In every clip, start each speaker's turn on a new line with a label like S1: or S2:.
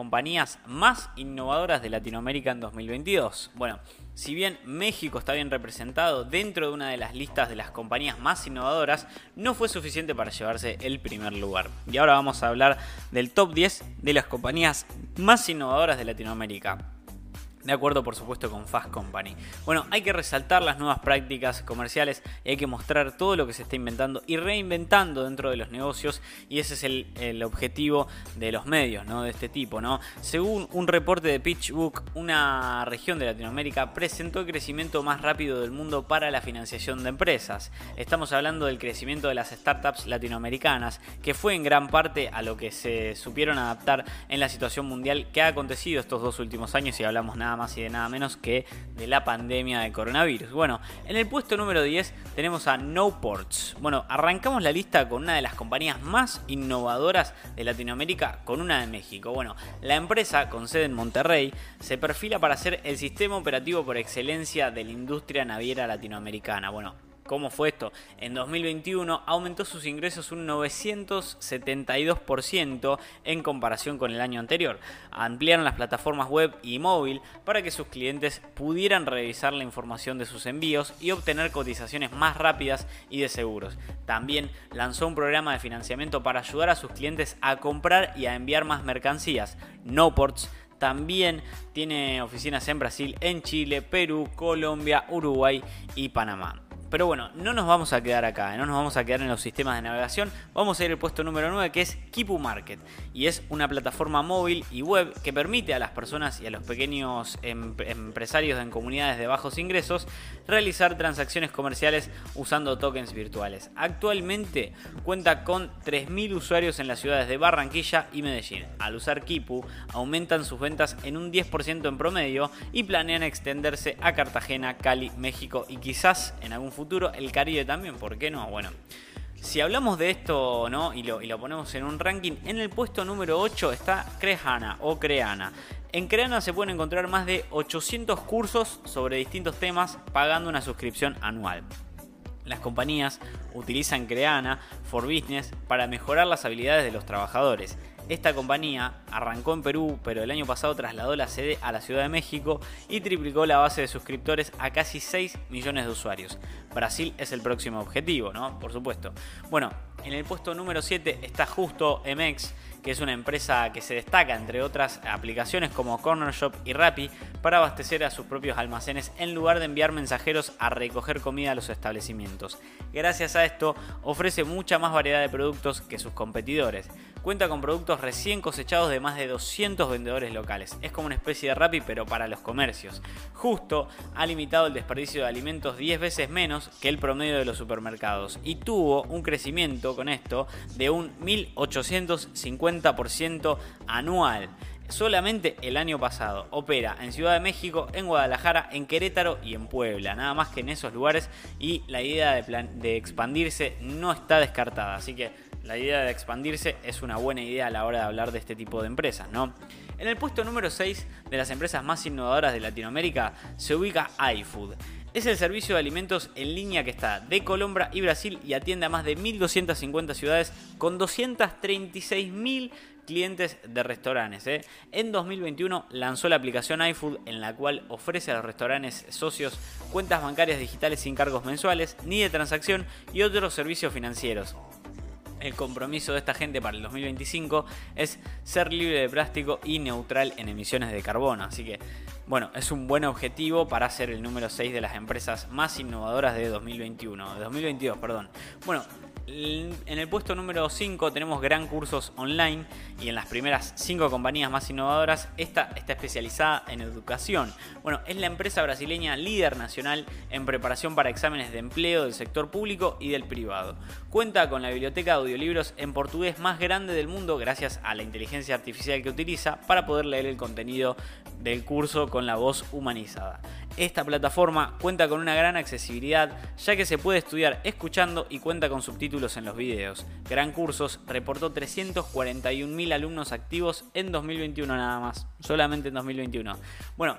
S1: compañías más innovadoras de Latinoamérica en 2022. Bueno, si bien México está bien representado dentro de una de las listas de las compañías más innovadoras, no fue suficiente para llevarse el primer lugar. Y ahora vamos a hablar del top 10 de las compañías más innovadoras de Latinoamérica. De acuerdo, por supuesto, con Fast Company. Bueno, hay que resaltar las nuevas prácticas comerciales y hay que mostrar todo lo que se está inventando y reinventando dentro de los negocios. Y ese es el, objetivo de los medios, ¿no? De este tipo, ¿no? Según un reporte de PitchBook, una región de Latinoamérica presentó el crecimiento más rápido del mundo para la financiación de empresas. Estamos hablando del crecimiento de las startups latinoamericanas, que fue en gran parte a lo que se supieron adaptar en la situación mundial que ha acontecido estos dos últimos años y hablamos nada más y de nada menos que de la pandemia de coronavirus. Bueno, en el puesto número 10 tenemos a NoPorts. Bueno, arrancamos la lista con una de las compañías más innovadoras de Latinoamérica, con una de México. Bueno, la empresa con sede en Monterrey se perfila para ser el sistema operativo por excelencia de la industria naviera latinoamericana. Bueno, ¿Cómo fue esto? En 2021 aumentó sus ingresos un 972% en comparación con el año anterior. Ampliaron las plataformas web y móvil para que sus clientes pudieran revisar la información de sus envíos y obtener cotizaciones más rápidas y de seguros. También lanzó un programa de financiamiento para ayudar a sus clientes a comprar y a enviar más mercancías. NoPorts también tiene oficinas en Brasil, en Chile, Perú, Colombia, Uruguay y Panamá. Pero bueno, no nos vamos a quedar acá, ¿eh? no nos vamos a quedar en los sistemas de navegación. Vamos a ir al puesto número 9 que es Kipu Market. Y es una plataforma móvil y web que permite a las personas y a los pequeños em-, empresarios en comunidades de bajos ingresos realizar transacciones comerciales usando tokens virtuales. Actualmente cuenta con 3.000 usuarios en las ciudades de Barranquilla y Medellín. Al usar Kipu aumentan sus ventas en un 10% en promedio y planean extenderse a Cartagena, Cali, México y quizás en algún futuro futuro, el Caribe también, ¿por qué no? Bueno, si hablamos de esto ¿no? y, lo, ponemos en un ranking, en el puesto número 8 está Creana o Creana. En Creana se pueden encontrar más de 800 cursos sobre distintos temas pagando una suscripción anual. Las compañías utilizan Creana for Business para mejorar las habilidades de los trabajadores esta compañía arrancó en Perú, pero el año pasado trasladó la sede a la Ciudad de México y triplicó la base de suscriptores a casi 6 millones de usuarios. Brasil es el próximo objetivo, ¿no? Por supuesto. Bueno, en el puesto número 7 está justo MX que es una empresa que se destaca entre otras aplicaciones como Corner Shop y Rappi para abastecer a sus propios almacenes en lugar de enviar mensajeros a recoger comida a los establecimientos. Gracias a esto ofrece mucha más variedad de productos que sus competidores. Cuenta con productos recién cosechados de más de 200 vendedores locales. Es como una especie de Rappi pero para los comercios. Justo ha limitado el desperdicio de alimentos 10 veces menos que el promedio de los supermercados y tuvo un crecimiento con esto de un 1850 50% anual. Solamente el año pasado opera en Ciudad de México, en Guadalajara, en Querétaro y en Puebla, nada más que en esos lugares y la idea de, de expandirse no está descartada, así que la idea de expandirse es una buena idea a la hora de hablar de este tipo de empresas, ¿no? En el puesto número 6 de las empresas más innovadoras de Latinoamérica se ubica iFood. Es el servicio de alimentos en línea que está de Colombia y Brasil y atiende a más de 1.250 ciudades con 236.000 clientes de restaurantes. ¿eh? En 2021 lanzó la aplicación iFood en la cual ofrece a los restaurantes socios cuentas bancarias digitales sin cargos mensuales ni de transacción y otros servicios financieros. El compromiso de esta gente para el 2025 es ser libre de plástico y neutral en emisiones de carbono. Así que, bueno, es un buen objetivo para ser el número 6 de las empresas más innovadoras de 2021, de 2022, perdón. Bueno, en el puesto número 5 tenemos Gran Cursos Online y en las primeras 5 compañías más innovadoras, esta está especializada en educación. Bueno, es la empresa brasileña líder nacional en preparación para exámenes de empleo del sector público y del privado. Cuenta con la biblioteca de audiolibros en portugués más grande del mundo gracias a la inteligencia artificial que utiliza para poder leer el contenido del curso con la voz humanizada. Esta plataforma cuenta con una gran accesibilidad ya que se puede estudiar escuchando y cuenta con subtítulos en los videos. Gran Cursos reportó 341.000 alumnos activos en 2021 nada más, solamente en 2021. Bueno,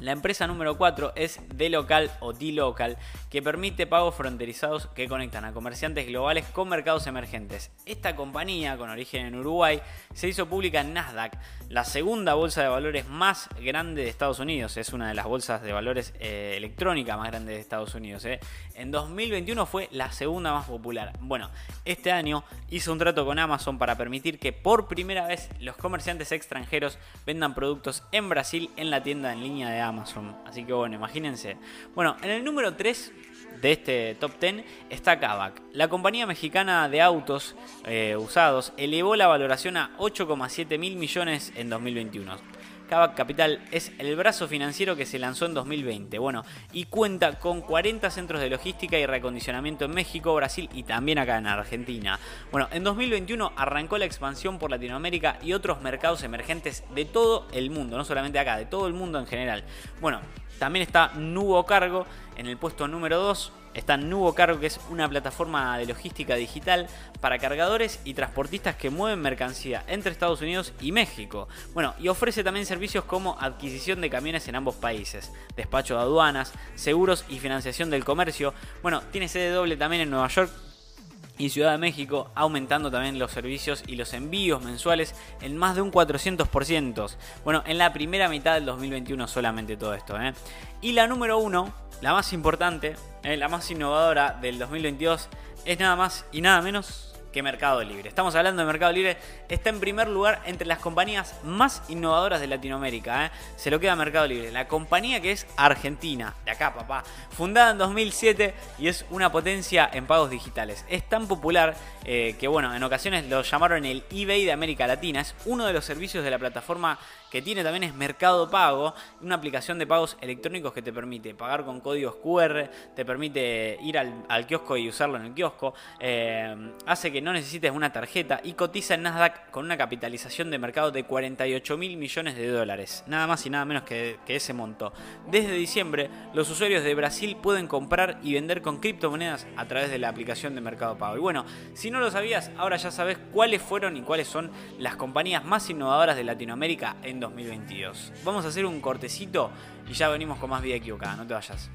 S1: La empresa número 4 es D-Local o D-Local, que permite pagos fronterizados que conectan a comerciantes globales con mercados emergentes. Esta compañía, con origen en Uruguay, se hizo pública en Nasdaq, la segunda bolsa de valores más grande de Estados Unidos. Es una de las bolsas de valores eh, electrónica más grandes de Estados Unidos. Eh. En 2021 fue la segunda más popular. Bueno, este año hizo un trato con Amazon para permitir que por primera vez los comerciantes extranjeros vendan productos en Brasil en la tienda en línea de Amazon. Amazon. Así que bueno, imagínense. Bueno, en el número 3 de este top 10 está Kavak. La compañía mexicana de autos eh, usados elevó la valoración a 8,7 mil millones en 2021. Kavak Capital es el brazo financiero que se lanzó en 2020. Bueno, y cuenta con 40 centros de logística y reacondicionamiento en México, Brasil y también acá en Argentina. Bueno, en 2021 arrancó la expansión por Latinoamérica y otros mercados emergentes de todo el mundo, no solamente acá, de todo el mundo en general. Bueno, también está Nubo Cargo en el puesto número 2 Está Nubo Cargo, que es una plataforma de logística digital para cargadores y transportistas que mueven mercancía entre Estados Unidos y México. Bueno, y ofrece también servicios como adquisición de camiones en ambos países, despacho de aduanas, seguros y financiación del comercio. Bueno, tiene sede doble también en Nueva York y Ciudad de México, aumentando también los servicios y los envíos mensuales en más de un 400%. Bueno, en la primera mitad del 2021 solamente todo esto. ¿eh? Y la número uno la más importante, eh, la más innovadora del 2022, es nada más y nada menos que Mercado Libre. Estamos hablando de Mercado Libre, está en primer lugar entre las compañías más innovadoras de Latinoamérica. ¿eh? Se lo queda Mercado Libre, la compañía que es argentina, de acá papá, fundada en 2007 y es una potencia en pagos digitales. Es tan popular eh, que bueno, en ocasiones lo llamaron el eBay de América Latina. Es uno de los servicios de la plataforma que tiene también es Mercado Pago, una aplicación de pagos electrónicos que te permite pagar con códigos QR, te permite ir al, kiosco y usarlo en el kiosco, eh, hace que no necesites una tarjeta y cotiza en Nasdaq con una capitalización de mercado de 48 mil millones de dólares, nada más y nada menos que, que ese monto. Desde diciembre, los usuarios de Brasil pueden comprar y vender con criptomonedas a través de la aplicación de Mercado Pago. Y bueno, si no lo sabías, ahora ya sabes cuáles fueron y cuáles son las compañías más innovadoras de Latinoamérica en 2022. Vamos a hacer un cortecito y ya venimos con más vida equivocada, no te vayas.